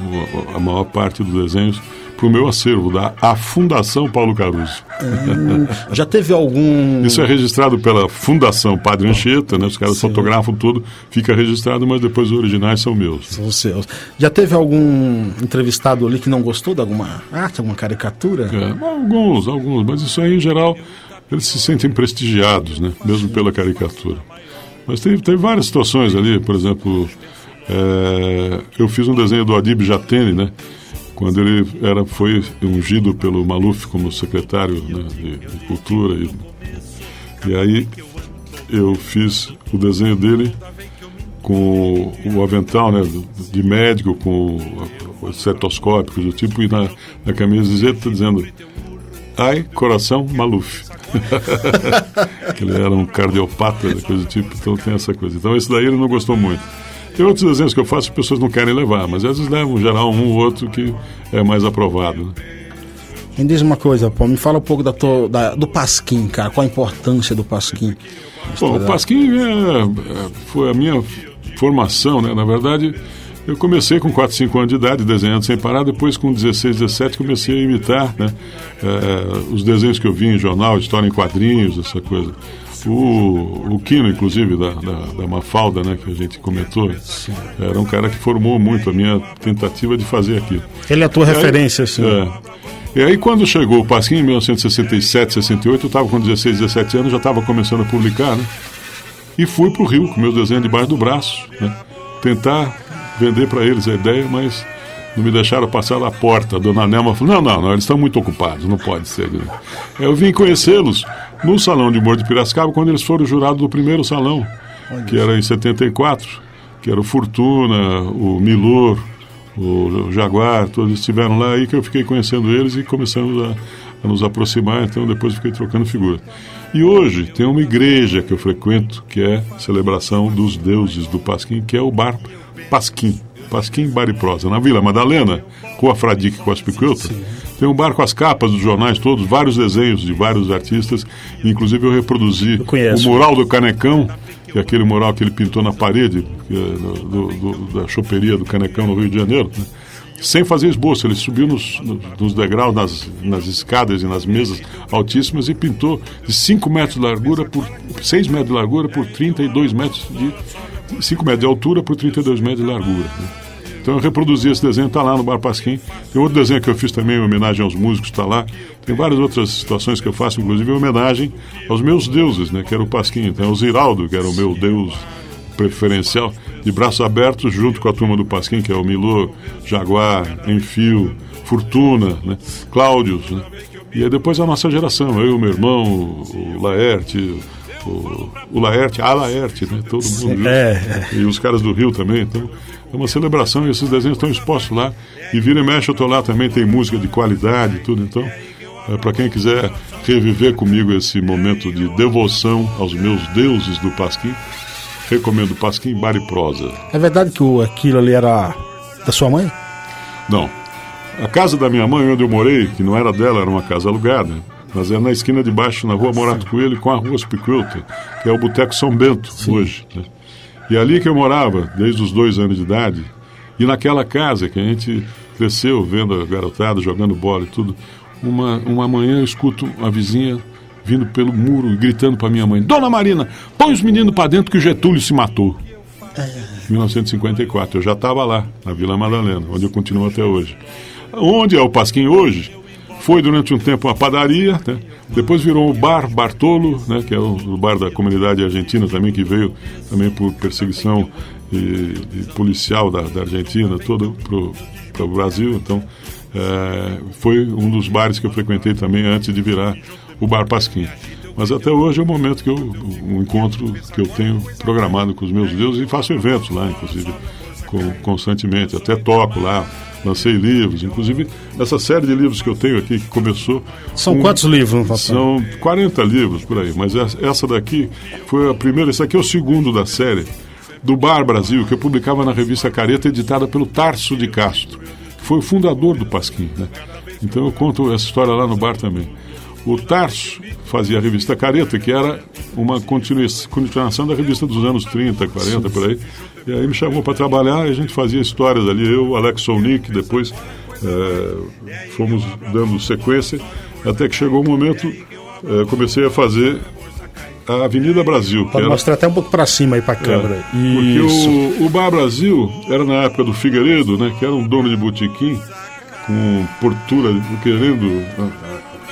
a maior parte dos desenhos para o meu acervo, da a Fundação Paulo Caruso. Hum, já teve algum. Isso é registrado pela Fundação Padre Anchieta, né? Os caras Sim. fotografam tudo, fica registrado, mas depois os originais são meus. São seus. Já teve algum entrevistado ali que não gostou de alguma arte, alguma caricatura? É, alguns, alguns, mas isso aí em geral eles se sentem prestigiados, né? Mesmo pela caricatura. Mas teve, teve várias situações ali, por exemplo, é, eu fiz um desenho do Adib Jatene, né? Quando ele era, foi ungido pelo Maluf como secretário né, de, de, Cultura. E, e aí eu fiz o desenho dele com o avental né, de médico, com o cetoscópico do tipo, e na, na camiseta dizendo Ai, coração Maluf. ele era um cardiopata, coisa do tipo, então tem essa coisa. Então esse daí ele não gostou muito. Tem outros desenhos que eu faço que as pessoas não querem levar, mas às vezes levam, geral, um ou outro que é mais aprovado. Né? Me diz uma coisa, me fala um pouco da, to, da do Pasquim, cara. Qual a importância do Pasquim? Bom, o Pasquim é, é, foi a minha formação, né? Na verdade, eu comecei com 4, 5 anos de idade, desenhando sem parar. Depois, com 16, 17, comecei a imitar né? É, os desenhos que eu vi em jornal, história em quadrinhos, essa coisa. O, o Kino, inclusive, da, da, da, Mafalda, né, que a gente comentou, Sim. era um cara que formou muito a minha tentativa de fazer aquilo. Ele é a tua e referência, aí, assim. É, e aí, quando chegou o Pasquim, em 1967, 68, eu estava com 16, 17 anos, já estava começando a publicar, né? E fui para o Rio com meus desenhos debaixo do braço, né? Tentar vender para eles a ideia, mas não me deixaram passar da porta. A dona Nelma falou: não, não, não, eles estão muito ocupados, não pode ser. Eu vim conhecê-los no Salão de Humor de Piracicaba, quando eles foram jurados do primeiro salão, que era em 74, que era o Fortuna, o Milor, o Jaguar, todos estiveram lá aí que eu fiquei conhecendo eles e começamos a, a nos aproximar, então depois fiquei trocando figura. E hoje tem uma igreja que eu frequento, que é a celebração dos deuses do Pasquim, que é o Bar Pasquim. Pasquim Bar e Prosa, na Vila Madalena, com a Fradique com as Picuiltas. Tem um bar com as capas dos jornais todos, vários desenhos de vários artistas. Inclusive eu reproduzi eu o mural do Canecão, que é aquele mural que ele pintou na parede é do, do, da choperia do Canecão no Rio de Janeiro. Né? Sem fazer esboço, ele subiu nos, nos degraus, nas, nas escadas e nas mesas altíssimas e pintou de 5 metros de largura por 6 metros de largura por 32 metros de 5 metros de altura por 32 metros de largura. Né? Então eu reproduzi esse desenho, está lá no Bar Pasquim. Tem outro desenho que eu fiz também em homenagem aos músicos, está lá. Tem várias outras situações que eu faço, inclusive em homenagem aos meus deuses, né? Que era o Pasquim. Então o Ziraldo, que era o meu deus preferencial, de braços abertos, junto com a turma do Pasquim, que é o Milô, Jaguar, Enfio, Fortuna, né? Cláudios, né? E aí depois a nossa geração, eu, meu irmão, o Laerte, o, o Laerte, a Laerte, né? Todo mundo. É, é. E os caras do Rio também. Então, é uma celebração e esses desenhos estão expostos lá. E vira e mexe, eu estou lá também, tem música de qualidade e tudo. Então, é, para quem quiser reviver comigo esse momento de devoção aos meus deuses do Pasquim, recomendo Pasquim Bar e Prosa. É verdade que aquilo ali era da sua mãe? Não. A casa da minha mãe, onde eu morei, que não era dela, era uma casa alugada, mas é na esquina de baixo, na rua Morato Coelho, com a rua Spicuilta, que é o Boteco São Bento, Sim. hoje. Né? E ali que eu morava, desde os dois anos de idade, e naquela casa que a gente cresceu vendo a garotada jogando bola e tudo, uma, uma manhã eu escuto a vizinha vindo pelo muro e gritando para minha mãe: Dona Marina, põe os meninos para dentro que o Getúlio se matou. Em 1954, eu já estava lá, na Vila Madalena, onde eu continuo até hoje. Onde é o Pasquim hoje? Foi durante um tempo uma padaria, né? depois virou o Bar Bartolo, né? que é o, o bar da comunidade argentina também, que veio também por perseguição e, e policial da, da, Argentina todo para o Brasil. Então, é, foi um dos bares que eu frequentei também antes de virar o Bar Pasquim. Mas até hoje é o momento que eu, um encontro que eu tenho programado com os meus deuses e faço eventos lá, inclusive, com, constantemente. Até toco lá, lancei livros, inclusive essa série de livros que eu tenho aqui que começou. São quantos livros, São 40 livros por aí, mas essa daqui foi a primeira, esse aqui é o segundo da série do Bar Brasil, que eu publicava na revista Careta, editada pelo Tarso de Castro, que foi o fundador do Pasquim. Né? Então eu conto essa história lá no bar também. O Tarso fazia a revista Careta, que era uma continuação da revista dos anos 30, 40, por aí. E aí me chamou para trabalhar e a gente fazia histórias ali. Eu, Alex Solnick, depois é, fomos dando sequência, até que chegou o um momento, é, comecei a fazer a Avenida Brasil. Pode era... mostrar até um pouco para cima aí para a câmera. É, porque o, o, Bar Brasil era na época do Figueiredo, né, que era um dono de botequim, com portura, querendo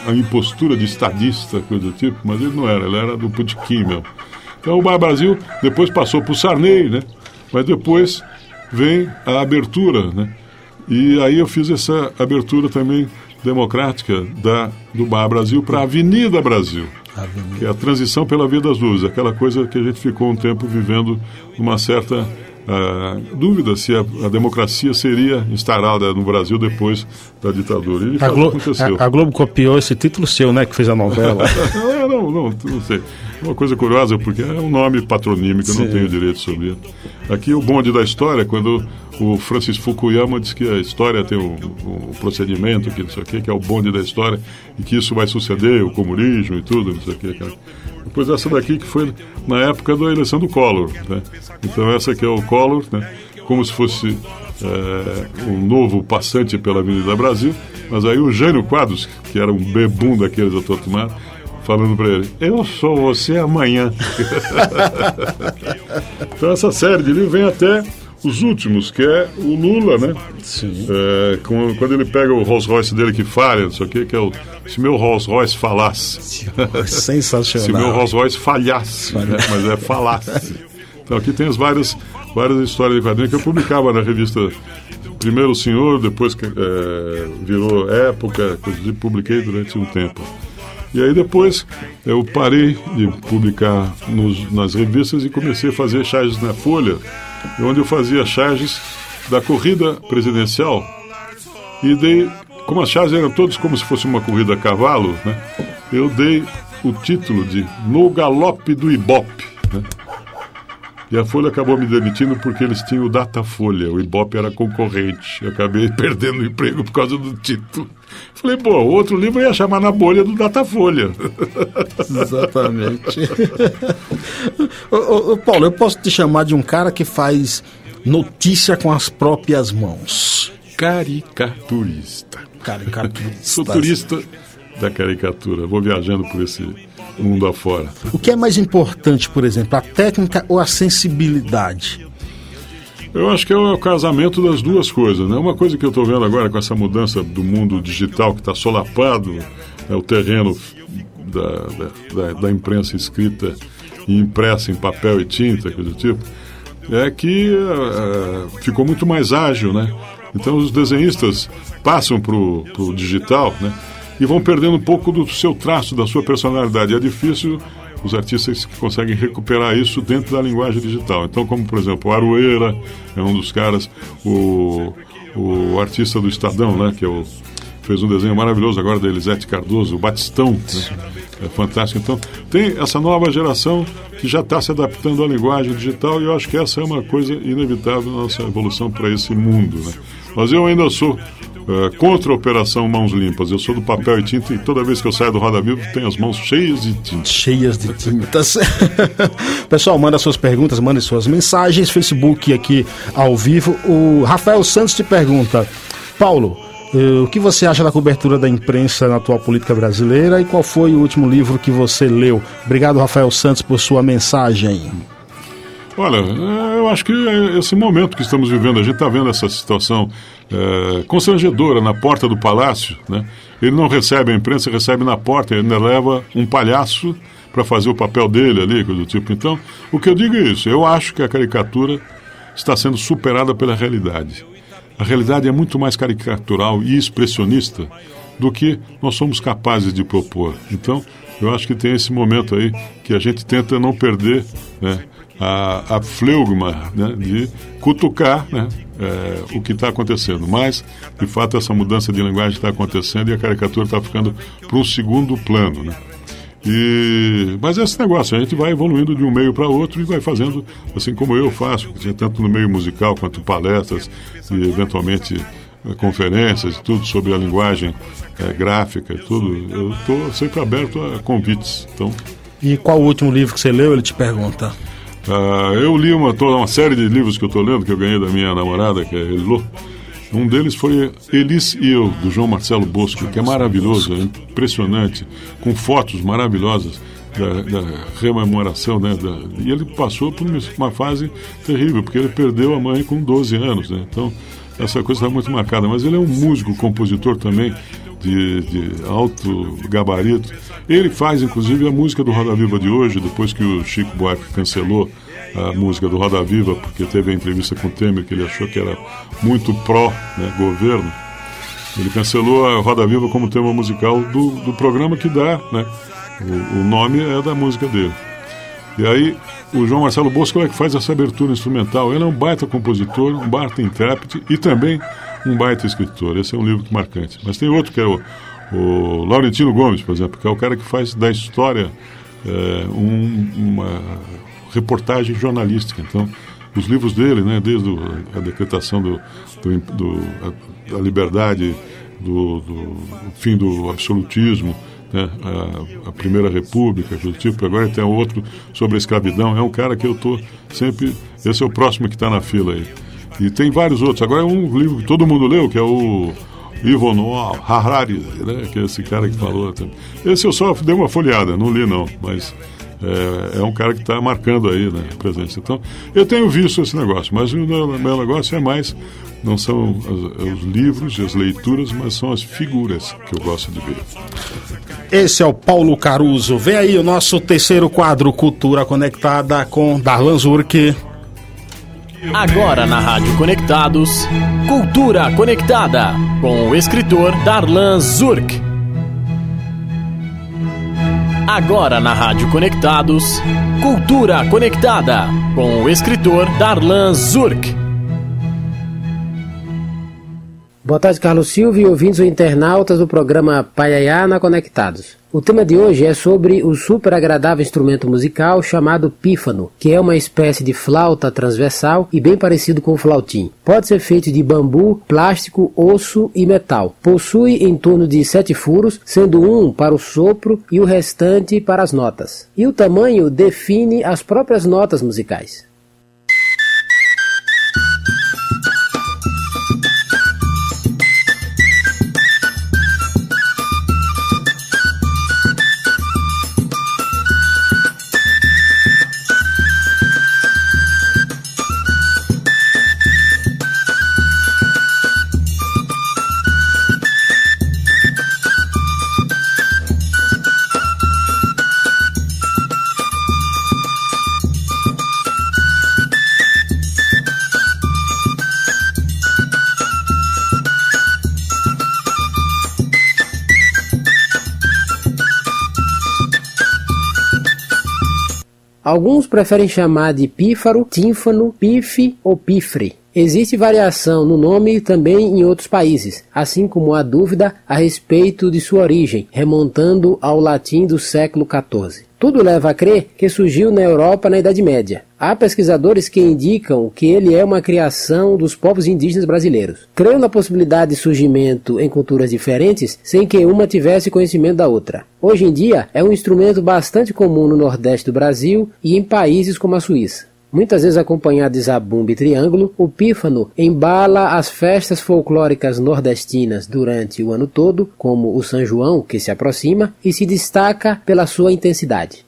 a, impostura de estadista, coisa do tipo, mas ele não era, ele era do botequim mesmo. Então o Bar Brasil depois passou para o Sarney, né, mas depois vem a abertura, né, e aí eu fiz essa abertura também democrática da, do Bar Brasil para a Avenida Brasil que é a transição pela Via das Luzes, aquela coisa que a gente ficou um tempo vivendo uma certa uh, dúvida se a, a, democracia seria instalada no Brasil depois da ditadura. E a, Glo a, a, Globo copiou esse título seu, né, que fez a novela. não, não, não, não sei. Uma coisa curiosa, porque é um nome patronímico, eu não tenho direito sobre ele. Aqui o bonde da história, quando o Francis Fukuyama diz que a história tem um, um procedimento, que não sei o quê, que é o bonde da história, e que isso vai suceder, o comunismo e tudo, não sei o quê. Cara. Depois essa daqui que foi na época da eleição do Collor. Né? Então essa aqui é o Collor, né? como se fosse é, um novo passante pela Avenida Brasil, mas aí o Jânio Quadros, que era um bebum daqueles a todo tomar, falando para ele: Eu sou você amanhã. então, essa série de livros vem até os últimos, que é o Lula, né? Sim. É, quando ele pega o Rolls Royce dele que falha, não sei o que, que é o. Se meu Rolls Royce falasse. Sensacional. se meu Rolls Royce falhasse, né? mas é falasse. Então aqui tem as várias, várias histórias de quadrinhos que eu publicava na revista Primeiro Senhor, depois é, virou Época, que publiquei durante um tempo. E aí depois eu parei de publicar nos, nas revistas e comecei a fazer charges na Folha, onde eu fazia charges da corrida presidencial e dei, como as charges eram todas como se fosse uma corrida a cavalo, né, eu dei o título de No Galope do Ibope. Né, e a Folha acabou me demitindo porque eles tinham o Datafolha, o Ibope era concorrente. Eu acabei perdendo o emprego por causa do título. Falei, pô, outro livro ia chamar na bolha do Datafolha. Exatamente. ô, ô, Paulo, eu posso te chamar de um cara que faz notícia com as próprias mãos. Caricaturista. Caricaturista. Futurista da caricatura. Vou viajando por esse mundo afora. O que é mais importante, por exemplo, a técnica ou a sensibilidade? Eu acho que é o casamento das duas coisas. Né? Uma coisa que eu estou vendo agora com essa mudança do mundo digital que está solapado, é o terreno da, da, da, imprensa escrita e impressa em papel e tinta, coisa do tipo, é que uh, ficou muito mais ágil, né? Então os desenhistas passam para o digital, né? E vão perdendo um pouco do seu traço, da sua personalidade. É difícil os artistas que conseguem recuperar isso dentro da linguagem digital. Então, como por exemplo, o Aroeira é um dos caras, o, o artista do Estadão, né, que é o, fez um desenho maravilhoso agora da Elisete Cardoso, o Batistão, né, é fantástico. Então, tem essa nova geração que já está se adaptando à linguagem digital e eu acho que essa é uma coisa inevitável na nossa evolução para esse mundo. Né? Mas eu ainda sou Uh, contra a Operação Mãos Limpas. Eu sou do papel e tinta e toda vez que eu saio do Roda Vivo tenho as mãos cheias de tinta. Cheias de tintas. Pessoal, manda suas perguntas, manda suas mensagens. Facebook aqui ao vivo. O Rafael Santos te pergunta: Paulo, uh, o que você acha da cobertura da imprensa na atual política brasileira e qual foi o último livro que você leu? Obrigado, Rafael Santos, por sua mensagem. Olha, é, eu acho que é esse momento que estamos vivendo, a gente está vendo essa situação é, constrangedora na porta do palácio, né? Ele não recebe a imprensa, recebe na porta, ele ainda leva um palhaço para fazer o papel dele ali, coisa do tipo. Então, o que eu digo é isso, eu acho que a caricatura está sendo superada pela realidade. a realidade é muito mais caricatural e expressionista do que nós somos capazes de propor. Então, eu acho que tem esse momento aí que a gente tenta não perder né, a, a fleugma né, de cutucar né, é, o que está acontecendo. Mas, de fato, essa mudança de linguagem está acontecendo e a caricatura está ficando para um segundo plano. Né? E, mas esse negócio, a gente vai evoluindo de um meio para outro e vai fazendo assim como eu faço, tanto no meio musical quanto palestras e eventualmente conferências e tudo sobre a linguagem é, gráfica e tudo. Eu estou sempre aberto a convites. Então, e qual o último livro que você leu? Ele te pergunta. Uh, eu li uma, uma série de livros que eu estou lendo, que eu ganhei da minha namorada, que é Elô. Um deles foi Elis e Eu, do João Marcelo Bosco, que é maravilhoso, é impressionante, com fotos maravilhosas da, da rememoração, né? Da, e ele passou por uma fase terrível, porque ele perdeu a mãe com 12 anos, né? Então, essa coisa está muito marcada. Mas ele é um músico, compositor também, de, de, alto gabarito. Ele faz, inclusive, a música do Roda Viva de hoje, depois que o Chico Buarque cancelou a música do Roda Viva, porque teve a entrevista com o Temer, que ele achou que era muito pró-governo. Né, ele cancelou a Roda Viva como tema musical do, do programa que dá, né? O, o, nome é da música dele. E aí, o João Marcelo Bosco é que faz essa abertura instrumental. Ele é um baita compositor, um baita intérprete e também um baita escritor. Esse é um livro marcante. Mas tem outro que é o, o Laurentino Gomes, por exemplo, que é o cara que faz da história é, um, uma reportagem jornalística. Então, os livros dele, né, desde a decretação do, do, do a, liberdade, do, do fim do absolutismo, né, a, a, Primeira República, tipo, agora tem outro sobre a escravidão. É um cara que eu estou sempre. Esse é o próximo que está na fila aí. E tem vários outros. Agora é um livro que todo mundo leu, que é o Ivo Noah Harari, né? que é esse cara que falou. Esse eu só dei uma folheada, não li não, mas é, é um cara que está marcando aí né, a presença. Então, eu tenho visto esse negócio, mas o meu, negócio é mais, não são os, os livros e as leituras, mas são as figuras que eu gosto de ver. Esse é o Paulo Caruso. Vem aí o nosso terceiro quadro, Cultura Conectada, com Darlan Zurk. Agora na Rádio Conectados, Cultura Conectada, com o escritor Darlan Zurk. Agora na Rádio Conectados, Cultura Conectada, com o escritor Darlan Zurk. Boa tarde, Carlos Silva e ouvintes ou internautas do programa Paiaiá na Conectados. O tema de hoje é sobre o super agradável instrumento musical chamado pífano, que é uma espécie de flauta transversal e bem parecido com o flautim. Pode ser feito de bambu, plástico, osso e metal. Possui em torno de sete furos, sendo um para o sopro e o restante para as notas. E o tamanho define as próprias notas musicais. Alguns preferem chamar de pífaro, tímpano, pife ou pifre. Existe variação no nome também em outros países, assim como há dúvida a respeito de sua origem, remontando ao latim do século XIV. Tudo leva a crer que surgiu na Europa na Idade Média. Há pesquisadores que indicam que ele é uma criação dos povos indígenas brasileiros. Creio na possibilidade de surgimento em culturas diferentes sem que uma tivesse conhecimento da outra. Hoje em dia, é um instrumento bastante comum no Nordeste do Brasil e em países como a Suíça. Muitas vezes acompanhado de zabumba e triângulo, o pífano embala as festas folclóricas nordestinas durante o ano todo, como o São João, que se aproxima, e se destaca pela sua intensidade.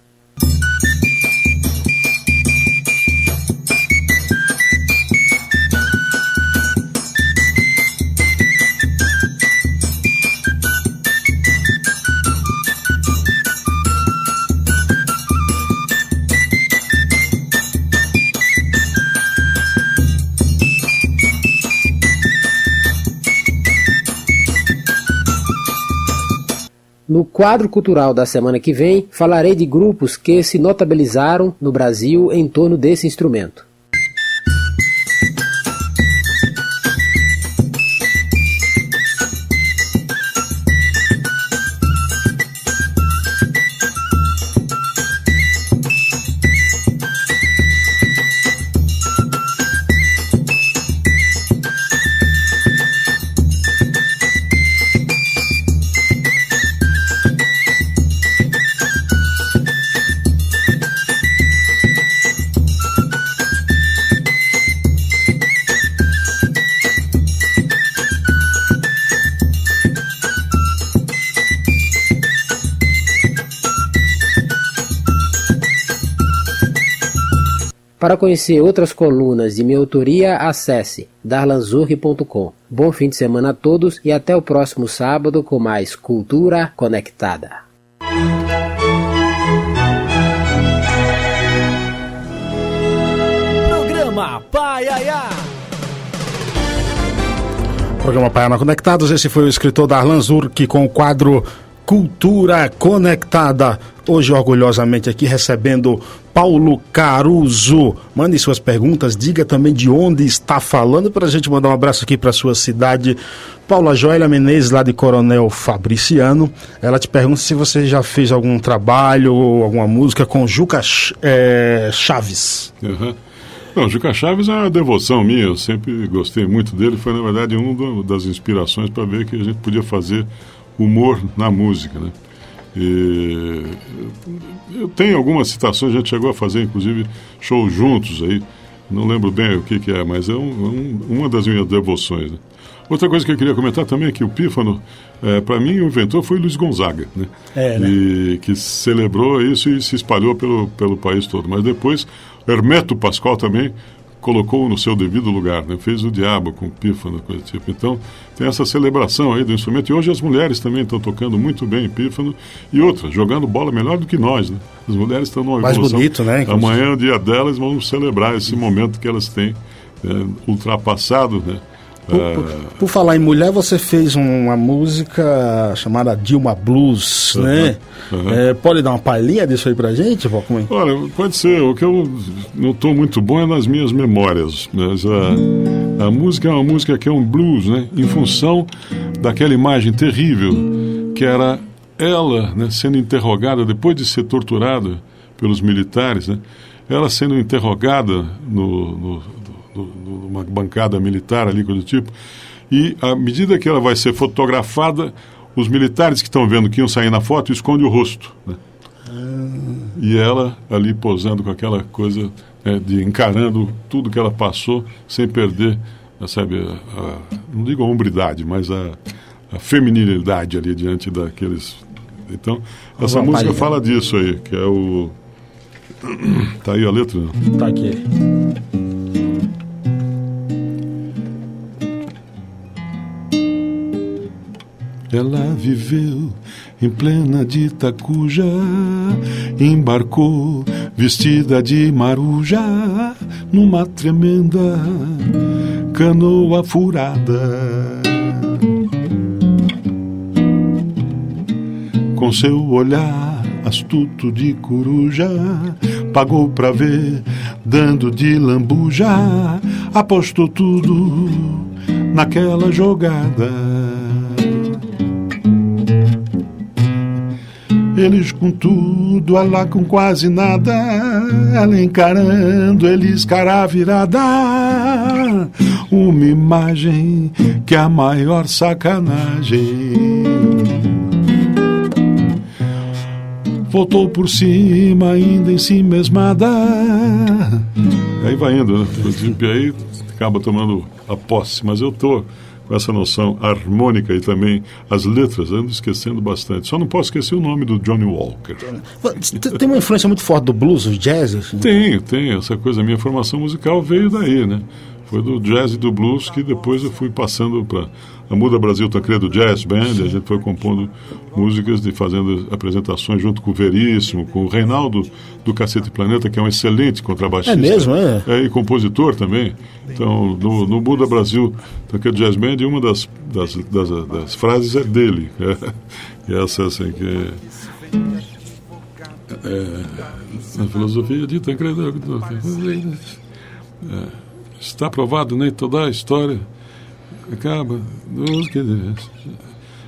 No quadro cultural da semana que vem, falarei de grupos que se notabilizaram no Brasil em torno desse instrumento. Para conhecer outras colunas de minha autoria, acesse darlanzurri.com. Bom fim de semana a todos e até o próximo sábado com mais Cultura Conectada. Programa Paiaiá. Programa Paiana Conectados, esse foi o escritor Darlan Zurk com o quadro Cultura Conectada. Hoje, orgulhosamente, aqui recebendo Paulo Caruso. Mande suas perguntas, diga também de onde está falando para a gente mandar um abraço aqui para sua cidade. Paula Joélia Menezes, lá de Coronel Fabriciano. Ela te pergunta se você já fez algum trabalho ou alguma música com Juca é, Chaves. Uhum. Não, Juca Chaves é uma devoção minha, eu sempre gostei muito dele. Foi, na verdade, uma das inspirações para ver que a gente podia fazer humor na música, né? E eu tenho algumas citações, a gente chegou a fazer inclusive shows juntos aí, não lembro bem o que, que é, mas é um, um, uma das minhas devoções. Né? Outra coisa que eu queria comentar também é que o Pífano, é, para mim, o inventor foi Luiz Gonzaga, né? É, né? E que celebrou isso e se espalhou pelo, pelo país todo. Mas depois, Hermeto Pascoal também colocou no seu devido lugar, né? fez o diabo com pífano, coisa do tipo. Então, tem essa celebração aí do instrumento. E hoje as mulheres também estão tocando muito bem pífano e outras, jogando bola melhor do que nós. Né? As mulheres estão numa Mais evolução. bonito, né? Amanhã é o dia delas, vamos celebrar esse momento que elas têm né? ultrapassado, né? Por, por, por, falar em mulher, você fez uma música chamada Dilma Blues, né? Uhum. É, pode dar uma palhinha disso aí pra gente, Valcumem? Olha, pode ser. O que eu não estou muito bom é nas minhas memórias. Mas a, a música é uma música que é um blues, né? Em função daquela imagem terrível que era ela né, sendo interrogada depois de ser torturada pelos militares, né? Ela sendo interrogada no, no numa bancada militar ali, coisa do tipo. E à medida que ela vai ser fotografada, os militares que estão vendo que iam sair na foto escondem o rosto. Né? Ah. E ela ali posando com aquela coisa né, de encarando tudo que ela passou sem perder, sabe, a, a, não digo a hombridade, mas a, a feminilidade ali diante daqueles. Então, essa Uma música fala disso aí, que é o. Tá aí a letra? Tá aqui. Ela viveu em plena de Itacuja, embarcou vestida de maruja numa tremenda canoa furada. Com seu olhar astuto de coruja, pagou pra ver, dando de lambuja, apostou tudo naquela jogada. Eles com tudo, ela com quase nada, ela encarando, eles cara virada. Uma imagem que é a maior sacanagem. Voltou por cima, ainda em si mesmada. Aí vai indo, né? Aí acaba tomando a posse, mas eu tô com essa noção harmônica e também as letras, ando esquecendo bastante. Só não posso esquecer o nome do Johnny Walker. Tem uma influência muito forte do blues, os jazz? Assim? Tem, tem. Essa coisa, a minha formação musical veio daí, né? Foi do jazz e do blues que depois eu fui passando para a Muda Brasil Tancredo Jazz Band, a gente foi compondo músicas e fazendo apresentações junto com o Veríssimo, com o Reinaldo do Cacete Planeta, que é um excelente contrabaixista. É mesmo, é? é e compositor também. Então, no, no Muda Brasil Tancredo Jazz Band, uma das, das, das, das frases é dele. É, e essa, assim, que... É, a filosofia de Tancredo... É, está provado, nem toda a história acaba.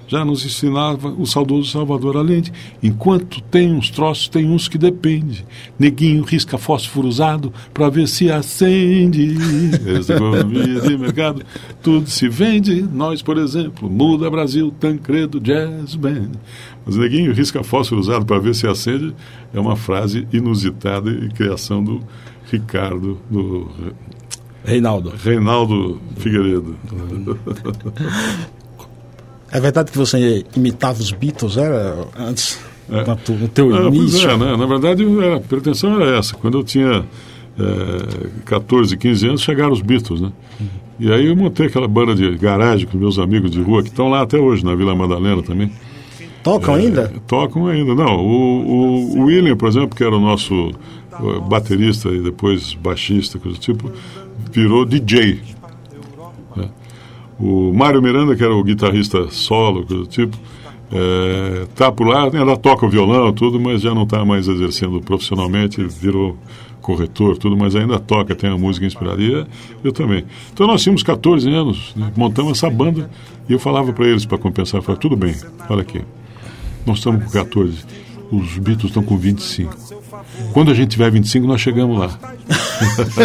Já nos ensinava o saudoso Salvador Allende. Enquanto tem uns troços, tem uns que depende. Neguinho risca fósforo usado para ver se acende. Essa economia de mercado, tudo se vende. Nós, por exemplo, Muda Brasil, Tancredo, Jazz Band. Mas Neguinho risca fósforo usado para ver se acende é uma frase inusitada e criação do Ricardo, do Reinaldo. Reinaldo Figueiredo. É verdade que você imitava os Beatles, era antes, é. no teu ah, início? É, né? Na verdade, a pretensão era essa. Quando eu tinha é, 14, 15 anos, chegaram os Beatles, né? Uhum. E aí eu montei aquela banda de garagem com meus amigos de rua, que estão lá até hoje, na Vila Madalena também. Tocam é, ainda? Tocam ainda. Não, o, o, o William, por exemplo, que era o nosso baterista e depois baixista, coisa do tipo, virou DJ. Né? O Mário Miranda, que era o guitarrista solo, coisa tipo, é, tá por lá, ela toca o violão, tudo, mas já não está mais exercendo profissionalmente, virou corretor, tudo, mas ainda toca, tem a música inspirada. Eu também. Então nós tínhamos 14 anos, né, montamos essa banda, e eu falava para eles para compensar, eu falava, tudo bem, olha aqui, nós estamos com 14, os Beatles estão com 25. Quando a gente tiver 25, nós chegamos lá.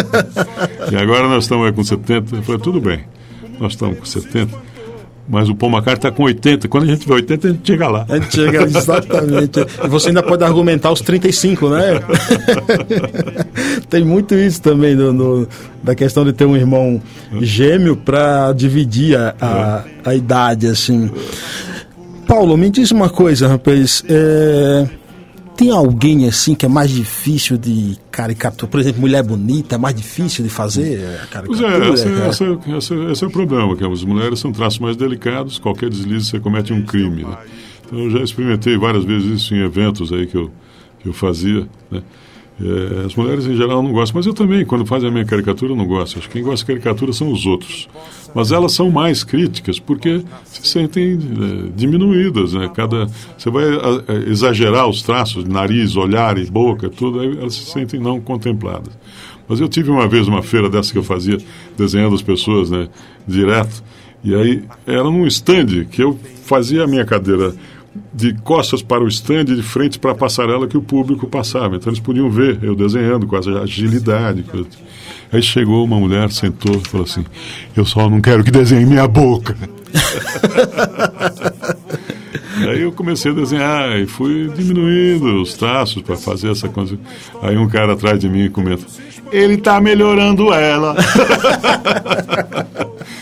e agora nós estamos com 70. Eu falei, tudo bem, nós estamos com 70. Mas o Paul McCartney está com 80. Quando a gente tiver 80, a gente chega lá. A gente chega, exatamente. e você ainda pode argumentar os 35, né? Tem muito isso também no, no, da questão de ter um irmão gêmeo para dividir a, a, a, idade, assim. Paulo, me diz uma coisa, rapaz. É tem alguém assim que é mais difícil de caricatura? Por exemplo, mulher bonita é mais difícil de fazer a caricatura? Pois é, essa, essa, essa, esse é o problema, que as mulheres são traços mais delicados, qualquer deslize você comete um crime. Né? Então eu já experimentei várias vezes isso em eventos aí que eu, que eu fazia, né? É, as mulheres em geral não gostam, mas eu também, quando fazem a minha caricatura, não gosto. Acho que quem gosta de caricatura são os outros. Mas elas são mais críticas porque se sentem é, diminuídas, né? Cada, você vai a, a, exagerar os traços, nariz, olhar e boca, tudo, elas se sentem não contempladas. Mas eu tive uma vez uma feira dessa que eu fazia, desenhando as pessoas, né? Direto. E aí era num stand que eu fazia a minha cadeira de costas para o stand e de frente para a passarela que o público passava. Então eles podiam ver eu desenhando com essa agilidade. Aí chegou uma mulher, sentou e falou assim: Eu só não quero que desenhe minha boca. Aí eu comecei a desenhar e fui diminuindo os traços para fazer essa coisa. Aí um cara atrás de mim comenta: Ele está melhorando ela.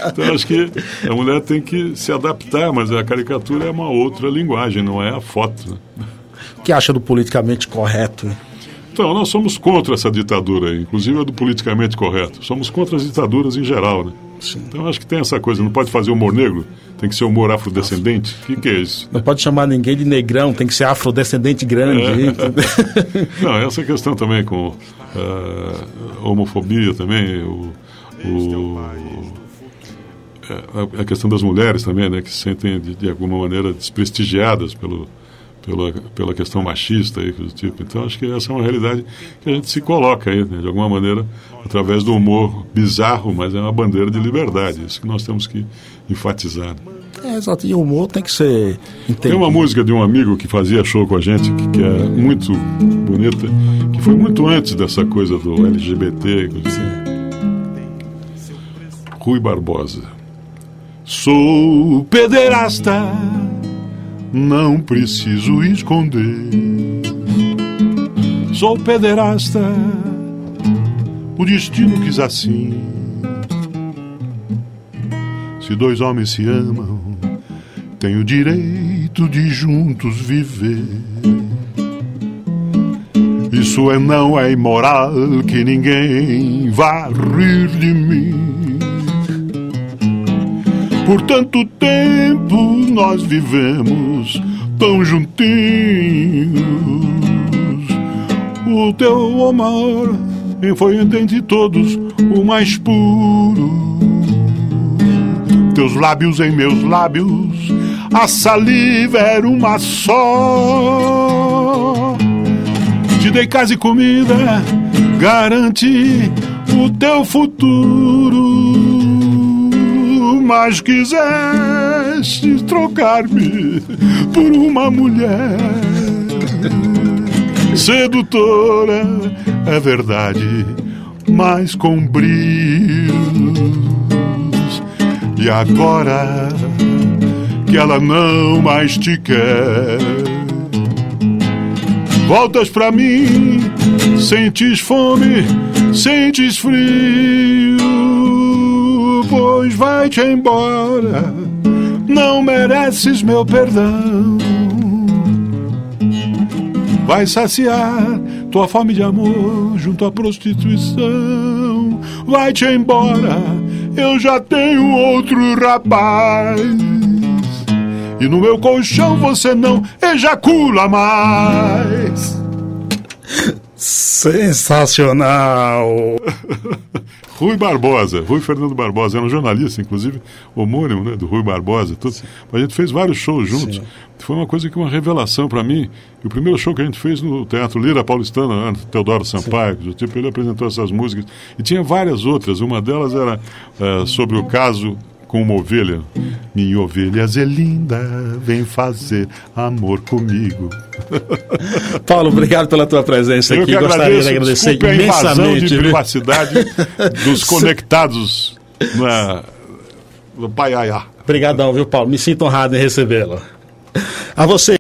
então acho que a mulher tem que se adaptar, mas a caricatura é uma outra linguagem, não é a foto. Né? O que acha do politicamente correto? Então, nós somos contra essa ditadura, inclusive a do politicamente correto. Somos contra as ditaduras em geral, né? Sim. Então acho que tem essa coisa, não pode fazer humor negro, tem que ser humor afrodescendente. O que, que, é isso? Não pode chamar ninguém de negrão, tem que ser afrodescendente grande. É. não, essa questão também com uh, homofobia também, o, o, é, a questão das mulheres também, né, que se sentem de, de alguma maneira desprestigiadas pelo, pela, pela questão machista e do tipo. Então acho que essa é uma realidade que a gente se coloca aí, né, de alguma maneira, através do humor bizarro, mas é uma bandeira de liberdade. Isso que nós temos que enfatizar. É, exato. E o humor tem que ser entendido. Tem uma música de um amigo que fazia show com a gente, que, que é muito bonita, que foi muito antes dessa coisa do LGBT. Assim. Rui Barbosa. Sou pederasta não preciso esconder. Sou pederasta, o destino quis assim. Se dois homens se amam, têm o direito de juntos viver. Isso é não é imoral que ninguém vá rir de mim. Por tanto tempo nós vivemos tão juntinhos. O teu amor foi entre todos o mais puro. Teus lábios em meus lábios, a saliva era uma só. Te dei casa e comida, garante o teu futuro mas quiseste trocar-me por uma mulher sedutora, é verdade, mas com brilhos. E agora que ela não mais te quer, voltas pra mim, sentes fome, sentes frio pois vai-te embora. Não mereces meu perdão. Vai saciar tua fome de amor junto à prostituição. Vai-te embora, eu já tenho outro rapaz. E no meu colchão você não ejacula mais. Sensacional! Rui Barbosa, Rui Fernando Barbosa, era um jornalista, inclusive, homônimo né, do Rui Barbosa. Tudo. A gente fez vários shows juntos. Sim. Foi uma coisa que uma revelação para mim. E o primeiro show que a gente fez no Teatro Lira Paulistana, né, Teodoro Sampaio, tipo, ele apresentou essas músicas. E tinha várias outras. Uma delas era uh, sobre o caso com uma ovelha. Minha ovelha é linda, vem fazer amor comigo. Paulo, obrigado pela tua presença Eu aqui. Gostaria de agradecer Desculpe imensamente. de privacidade dos conectados na, no Paiaiá. Obrigadão, viu, Paulo? Me sinto honrado em recebê-lo. A você.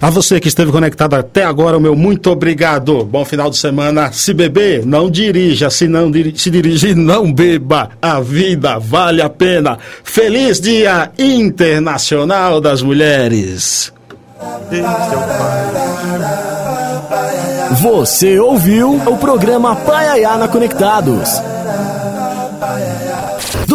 A você que esteve conectado até agora, o meu muito obrigado. Bom final de semana. Se beber, não dirija. Se não se dirigir, não beba. A vida vale a pena. Feliz Dia Internacional das Mulheres. Você ouviu o programa Paiaiana Conectados